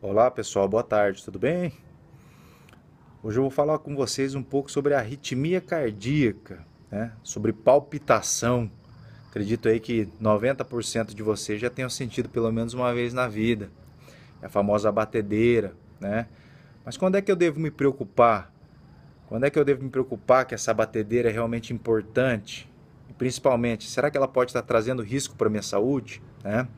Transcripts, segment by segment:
Olá pessoal, boa tarde, tudo bem? Hoje eu vou falar com vocês um pouco sobre arritmia cardíaca, né? sobre palpitação. Acredito aí que 90% de vocês já tenham sentido pelo menos uma vez na vida. É a famosa batedeira, né? Mas quando é que eu devo me preocupar? Quando é que eu devo me preocupar que essa batedeira é realmente importante? E principalmente, será que ela pode estar trazendo risco para minha saúde? Né?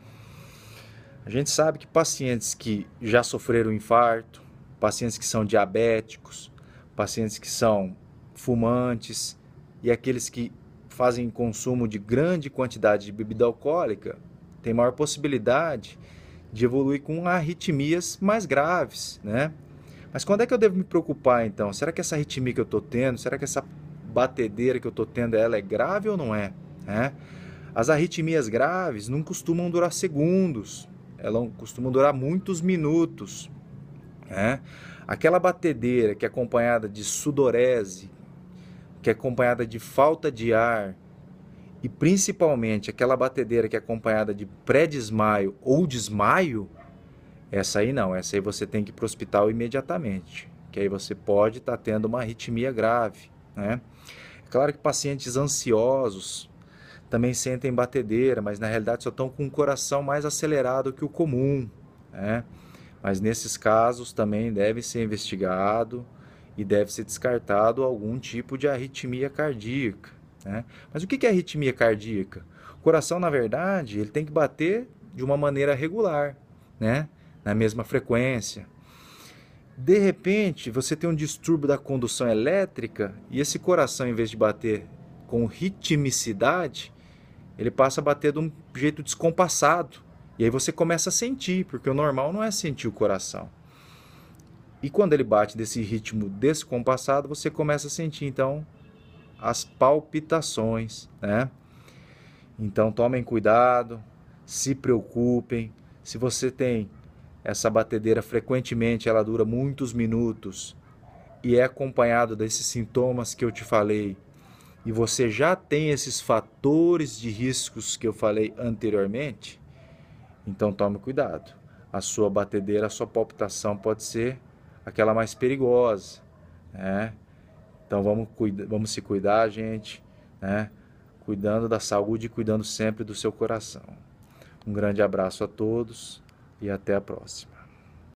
A gente sabe que pacientes que já sofreram infarto, pacientes que são diabéticos, pacientes que são fumantes e aqueles que fazem consumo de grande quantidade de bebida alcoólica têm maior possibilidade de evoluir com arritmias mais graves, né? Mas quando é que eu devo me preocupar então? Será que essa arritmia que eu estou tendo, será que essa batedeira que eu estou tendo, ela é grave ou não é? é? As arritmias graves não costumam durar segundos, ela costuma durar muitos minutos. Né? Aquela batedeira que é acompanhada de sudorese, que é acompanhada de falta de ar, e principalmente aquela batedeira que é acompanhada de pré-desmaio ou desmaio, essa aí não, essa aí você tem que ir para o hospital imediatamente, que aí você pode estar tá tendo uma arritmia grave. Né? É claro que pacientes ansiosos, também sentem batedeira, mas na realidade só estão com o coração mais acelerado que o comum. Né? Mas nesses casos também deve ser investigado e deve ser descartado algum tipo de arritmia cardíaca. Né? Mas o que é arritmia cardíaca? O coração, na verdade, ele tem que bater de uma maneira regular, né? na mesma frequência. De repente, você tem um distúrbio da condução elétrica e esse coração, em vez de bater com ritmicidade, ele passa a bater de um jeito descompassado. E aí você começa a sentir, porque o normal não é sentir o coração. E quando ele bate desse ritmo descompassado, você começa a sentir então as palpitações, né? Então tomem cuidado, se preocupem. Se você tem essa batedeira frequentemente, ela dura muitos minutos e é acompanhado desses sintomas que eu te falei, e você já tem esses fatores de riscos que eu falei anteriormente, então tome cuidado. A sua batedeira, a sua palpitação pode ser aquela mais perigosa, né? Então vamos, vamos se cuidar, gente, né? Cuidando da saúde e cuidando sempre do seu coração. Um grande abraço a todos e até a próxima.